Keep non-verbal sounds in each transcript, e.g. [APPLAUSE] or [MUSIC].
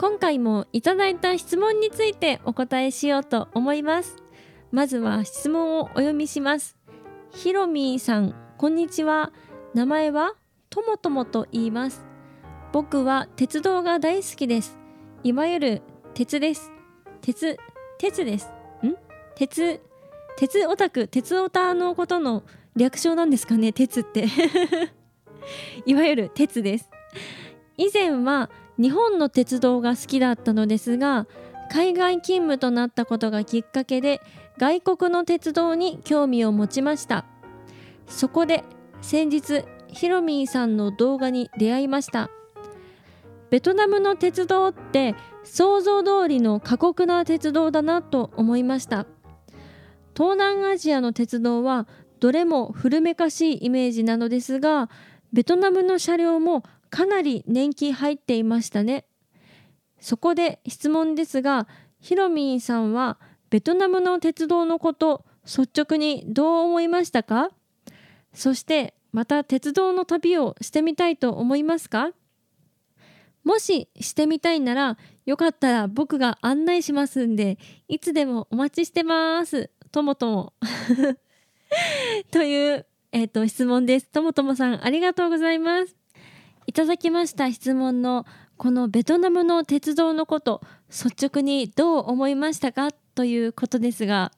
今回もいただいた質問についてお答えしようと思います。まずは質問をお読みします。ひろみーさんこんにちは。名前は？ともともと言います。僕は鉄道が大好きです。いわゆる鉄です。鉄鉄です。ん？鉄鉄オタク鉄オタのことの略称なんですかね？鉄って。[LAUGHS] いわゆる鉄です。以前は日本の鉄道が好きだったのですが海外勤務となったことがきっかけで外国の鉄道に興味を持ちました。そこで先日ヒロミーさんの動画に出会いました。ベトナムの鉄道って想像通りの過酷な鉄道だなと思いました。東南アジアの鉄道はどれも古めかしいイメージなのですがベトナムの車両もかなり年季入っていましたね。そこで質問ですがヒロミンさんはベトナムの鉄道のこと率直にどう思いましたか？そしてまた鉄道の旅をしてみたいと思いますか？もししてみたいならよかったら僕が案内しますんでいつでもお待ちしてます。ともともという、えーと、質問です。ともともさんありがとうございます。いただきました質問のこのベトナムの鉄道のこと率直にどう思いましたかということですが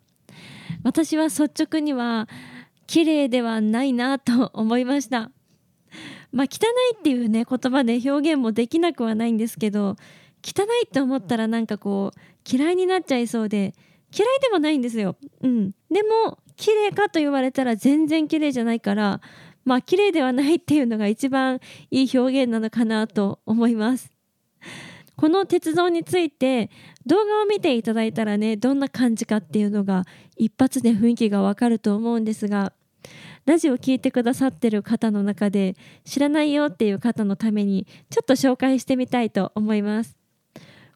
私は率直には綺麗ではないなと思いましたまあ汚いっていうね言葉で表現もできなくはないんですけど汚いって思ったらなんかこう嫌いになっちゃいそうで嫌いでもないんですよ。うん、でも綺麗かと言われたら全然綺麗じゃないからまあ綺麗ではないっていうのが一番いい表現なのかなと思います。この鉄道について動画を見ていただいたらねどんな感じかっていうのが一発で雰囲気がわかると思うんですがラジオを聴いてくださってる方の中で知らないよっていう方のためにちょっと紹介してみたいと思います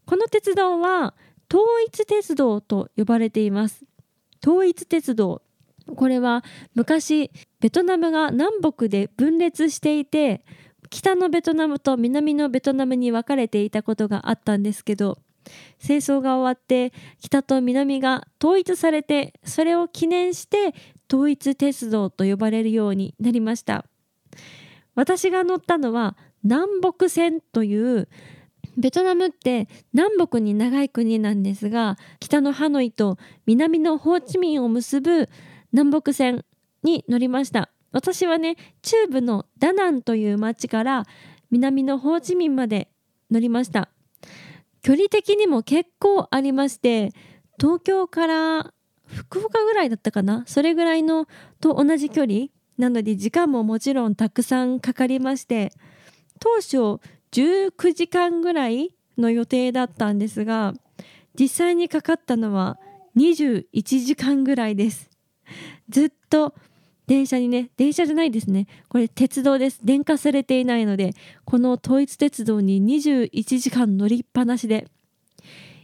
この鉄道は統一鉄道と呼ばれています統一鉄道これは昔ベトナムが南北で分裂していて北のベトナムと南のベトナムに分かれていたことがあったんですけど戦争が終わって北と南が統一されてそれを記念して統一鉄道と呼ばれるようになりました。私が乗ったのは南北線というベトナムって南北に長い国なんですが北のハノイと南のホーチミンを結ぶ南北線に乗りました。私はね中部のダナンという町から南のホーチミンまで乗りました。距離的にも結構ありまして東京から福岡ぐらいだったかな？それぐらいのと同じ距離なので時間ももちろんたくさんかかりまして当初19時間ぐらいの予定だったんですが実際にかかったのは21時間ぐらいです。ずっと電車にね電車じゃないですね。これ鉄道です。電化されていないのでこの統一鉄道に21時間乗りっぱなしで。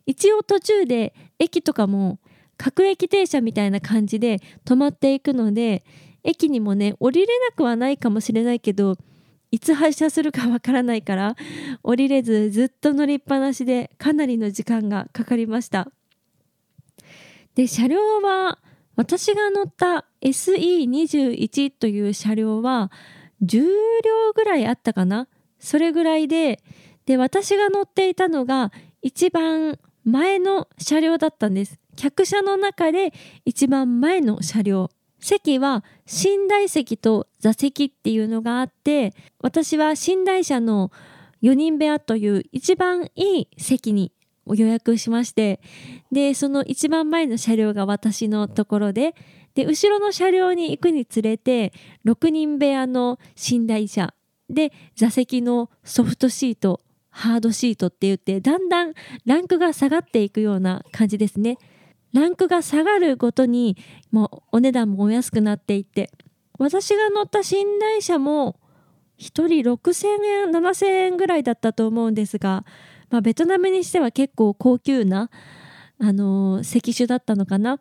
一応途中で駅とかも各駅停車みたいな感じで止まっていくので駅にもね降りれなくはないかもしれないけどいつ発車するかわからないから降りれずずっと乗りっぱなしでかなりの時間がかかりました。で車両は私が乗った SE21 という車両は10両ぐらいあったかな？それぐらいでで私が乗っていたのが一番前の車両だったんです。客車の中で一番前の車両。席は寝台席と座席っていうのがあって私は寝台車の4人部屋という一番いい席に予約しましてでその一番前の車両が私のところでで後ろの車両に行くにつれて6人部屋の寝台車で座席のソフトシートハードシートって言ってだんだんランクが下がっていくような感じですね。ランクが下がるごとにもうお値段もお安くなっていって私が乗った寝台車も1人6000円7000円ぐらいだったと思うんですが、まあ、ベトナムにしては結構高級な、あのー、席種だったのかな。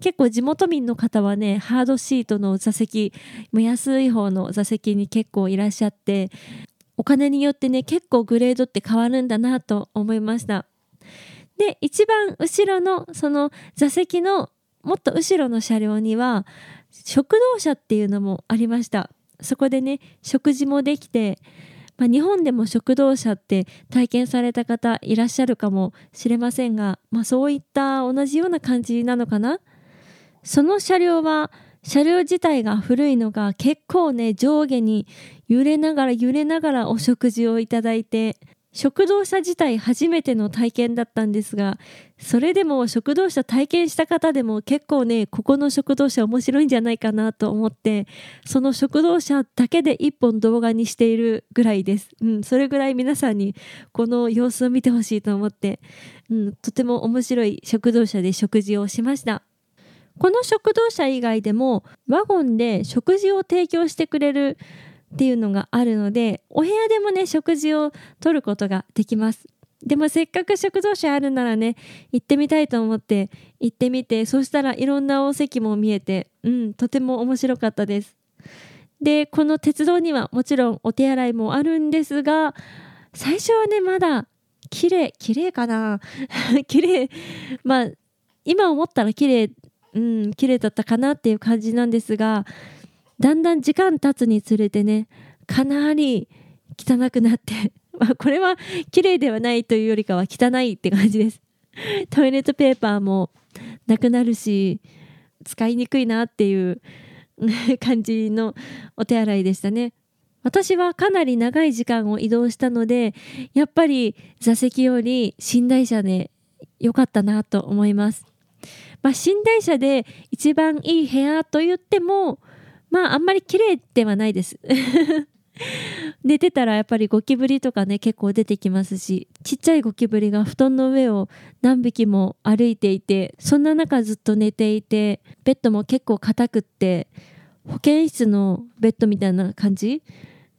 結構地元民の方はねハードシートの座席も安い方の座席に結構いらっしゃってお金によってね結構グレードって変わるんだなと思いました。で一番後ろのその座席のもっと後ろの車両には食堂車っていうのもありました。そこでね食事もできて、まあ、日本でも食堂車って体験された方いらっしゃるかもしれませんが、まあ、そういった同じような感じなのかな？その車両は車両自体が古いのが結構ね上下に揺れながら揺れながらお食事をいただいて食堂車自体初めての体験だったんですがそれでも食堂車体験した方でも結構ねここの食堂車面白いんじゃないかなと思ってその食堂車だけで一本動画にしているぐらいです、うん、それぐらい皆さんにこの様子を見てほしいと思って、うん、とても面白い食堂車で食事をしました。この食堂車以外でもワゴンで食事を提供してくれるっていうのがあるのでお部屋でもね食事をとることができます。でもせっかく食堂車あるならね行ってみたいと思って行ってみてそしたらいろんなお席も見えてうんとても面白かったです。でこの鉄道にはもちろんお手洗いもあるんですが最初はねまだ綺麗綺麗かな？[LAUGHS] 綺麗まあ今思ったら綺麗うん綺麗だったかなっていう感じなんですがだんだん時間経つにつれてねかなり汚くなって [LAUGHS] まこれは綺麗ではないというよりかは汚いって感じです。[LAUGHS] トイレットペーパーもなくなるし使いにくいなっていう [LAUGHS] 感じのお手洗いでしたね。私はかなり長い時間を移動したのでやっぱり座席より寝台車で良かったなと思います。まあ、寝台車で一番いい部屋と言ってもまああんまり綺麗ではないです。[LAUGHS] 寝てたらやっぱりゴキブリとかね結構出てきますしちっちゃいゴキブリが布団の上を何匹も歩いていてそんな中ずっと寝ていてベッドも結構硬くって保健室のベッドみたいな感じ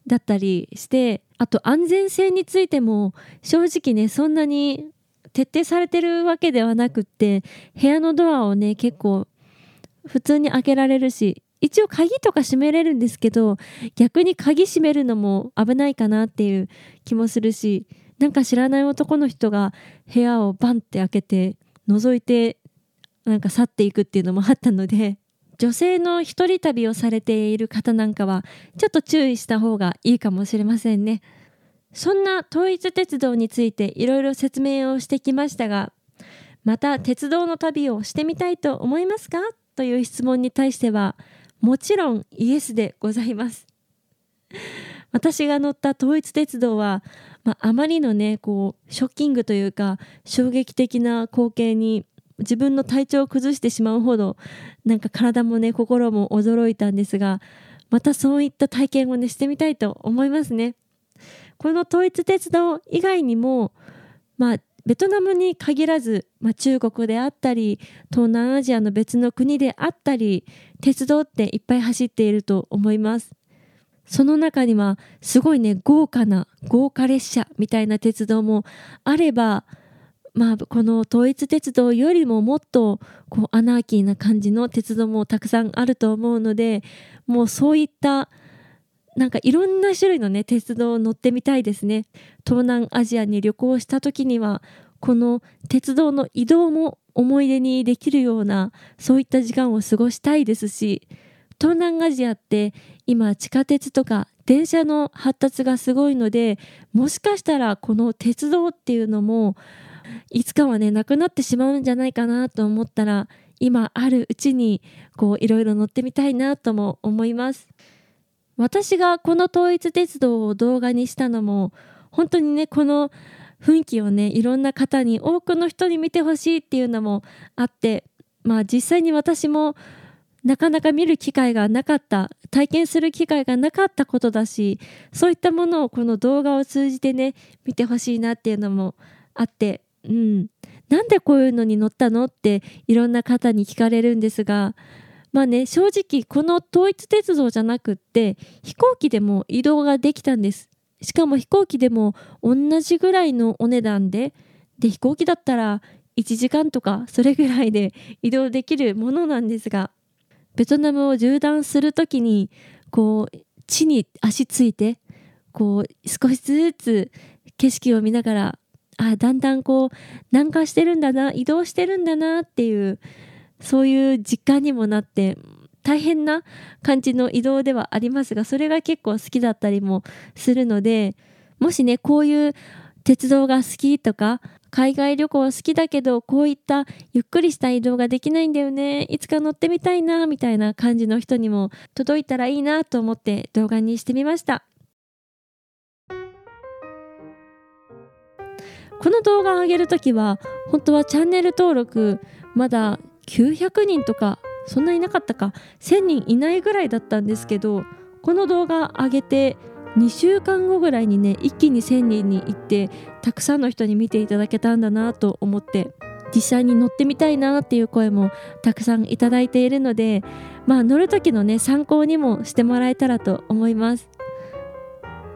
だったりしてあと安全性についても正直ねそんなに徹底されてるわけではなくって部屋のドアをね結構普通に開けられるし一応鍵とか閉めれるんですけど逆に鍵閉めるのも危ないかなっていう気もするしなんか知らない男の人が部屋をバンって開けて覗いてなんか去っていくっていうのもあったので女性の一人旅をされている方なんかはちょっと注意した方がいいかもしれませんね。そんな統一鉄道についていろいろ説明をしてきましたがまた鉄道の旅をしてみたいと思いますか？という質問に対してはもちろんイエスでございます。[LAUGHS] 私が乗った統一鉄道は、まあ、まりのねこうショッキングというか衝撃的な光景に自分の体調を崩してしまうほどなんか体もね心も驚いたんですがまたそういった体験をねしてみたいと思いますね。この統一鉄道以外にも、まあ、ベトナムに限らず、まあ、中国であったり東南アジアの別の国であったり鉄道っていっぱい走っていると思います。その中にはすごいね豪華な豪華列車みたいな鉄道もあればまあこの統一鉄道よりももっとこうアナーキーな感じの鉄道もたくさんあると思うのでもうそういったなんかいろんな種類のね鉄道を乗ってみたいですね東南アジアに旅行した時にはこの鉄道の移動も思い出にできるようなそういった時間を過ごしたいですし東南アジアって今地下鉄とか電車の発達がすごいのでもしかしたらこの鉄道っていうのもいつかはねなくなってしまうんじゃないかなと思ったら今あるうちにこういろいろ乗ってみたいなとも思います。私がこの統一鉄道を動画にしたのも本当にねこの雰囲気をねいろんな方に多くの人に見てほしいっていうのもあってまあ実際に私もなかなか見る機会がなかった体験する機会がなかったことだしそういったものをこの動画を通じてね見てほしいなっていうのもあってうん。なんでこういうのに乗ったのっていろんな方に聞かれるんですがまあね正直この統一鉄道じゃなくって飛行機でも移動ができたんです。しかも飛行機でも同じぐらいのお値段でで飛行機だったら1時間とかそれぐらいで移動できるものなんですがベトナムを縦断する時にこう地に足ついてこう少しずつ景色を見ながらあだんだんこう南下してるんだな移動してるんだなっていうそういう実感にもなって大変な感じの移動ではありますがそれが結構好きだったりもするのでもしねこういう鉄道が好きとか海外旅行好きだけどこういったゆっくりした移動ができないんだよねいつか乗ってみたいなみたいな感じの人にも届いたらいいなと思って動画にしてみました。この動画を上げるときは本当はチャンネル登録まだ900人とかそんなになかったか1000人いないぐらいだったんですけどこの動画上げて2週間後ぐらいにね一気に1000人に行ってたくさんの人に見ていただけたんだなと思って実際に乗ってみたいなっていう声もたくさんいただいているのでまあ乗る時のね参考にもしてもらえたらと思います。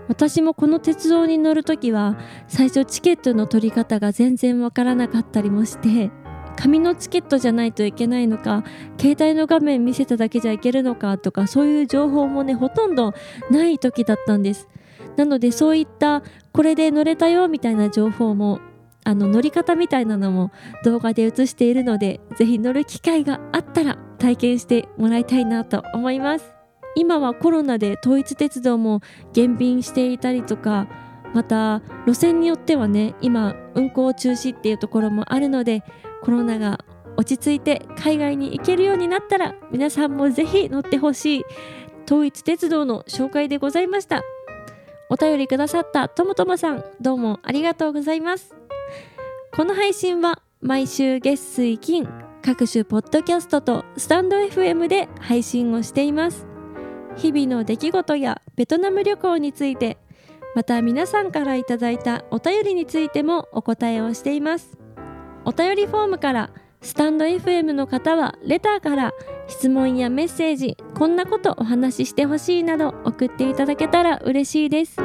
私もこの鉄道に乗る時は最初チケットの取り方が全然わからなかったりもして紙のチケットじゃないといけないのか携帯の画面見せただけじゃいけるのかとかそういう情報もねほとんどない時だったんです。なのでそういったこれで乗れたよみたいな情報もあの乗り方みたいなのも動画で映しているので是非乗る機会があったら体験してもらいたいなと思います。今はコロナで統一鉄道も減便していたりとかまた路線によってはね今運行中止っていうところもあるのでコロナが落ち着いて海外に行けるようになったら皆さんもぜひ乗ってほしい統一鉄道の紹介でございました。お便りくださったともともさんどうもありがとうございます。この配信は毎週月水金各種ポッドキャストとスタンド FM で配信をしています。日々の出来事やベトナム旅行についてまた皆さんからいただいたお便りについてもお答えをしています。お便りフォームからスタンド FM の方はレターから質問やメッセージこんなことお話ししてほしいなど送っていただけたら嬉しいです。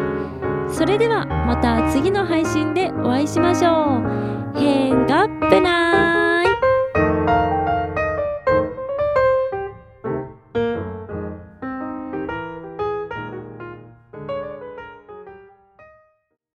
それではまた次の配信でお会いしましょう。変がっぺな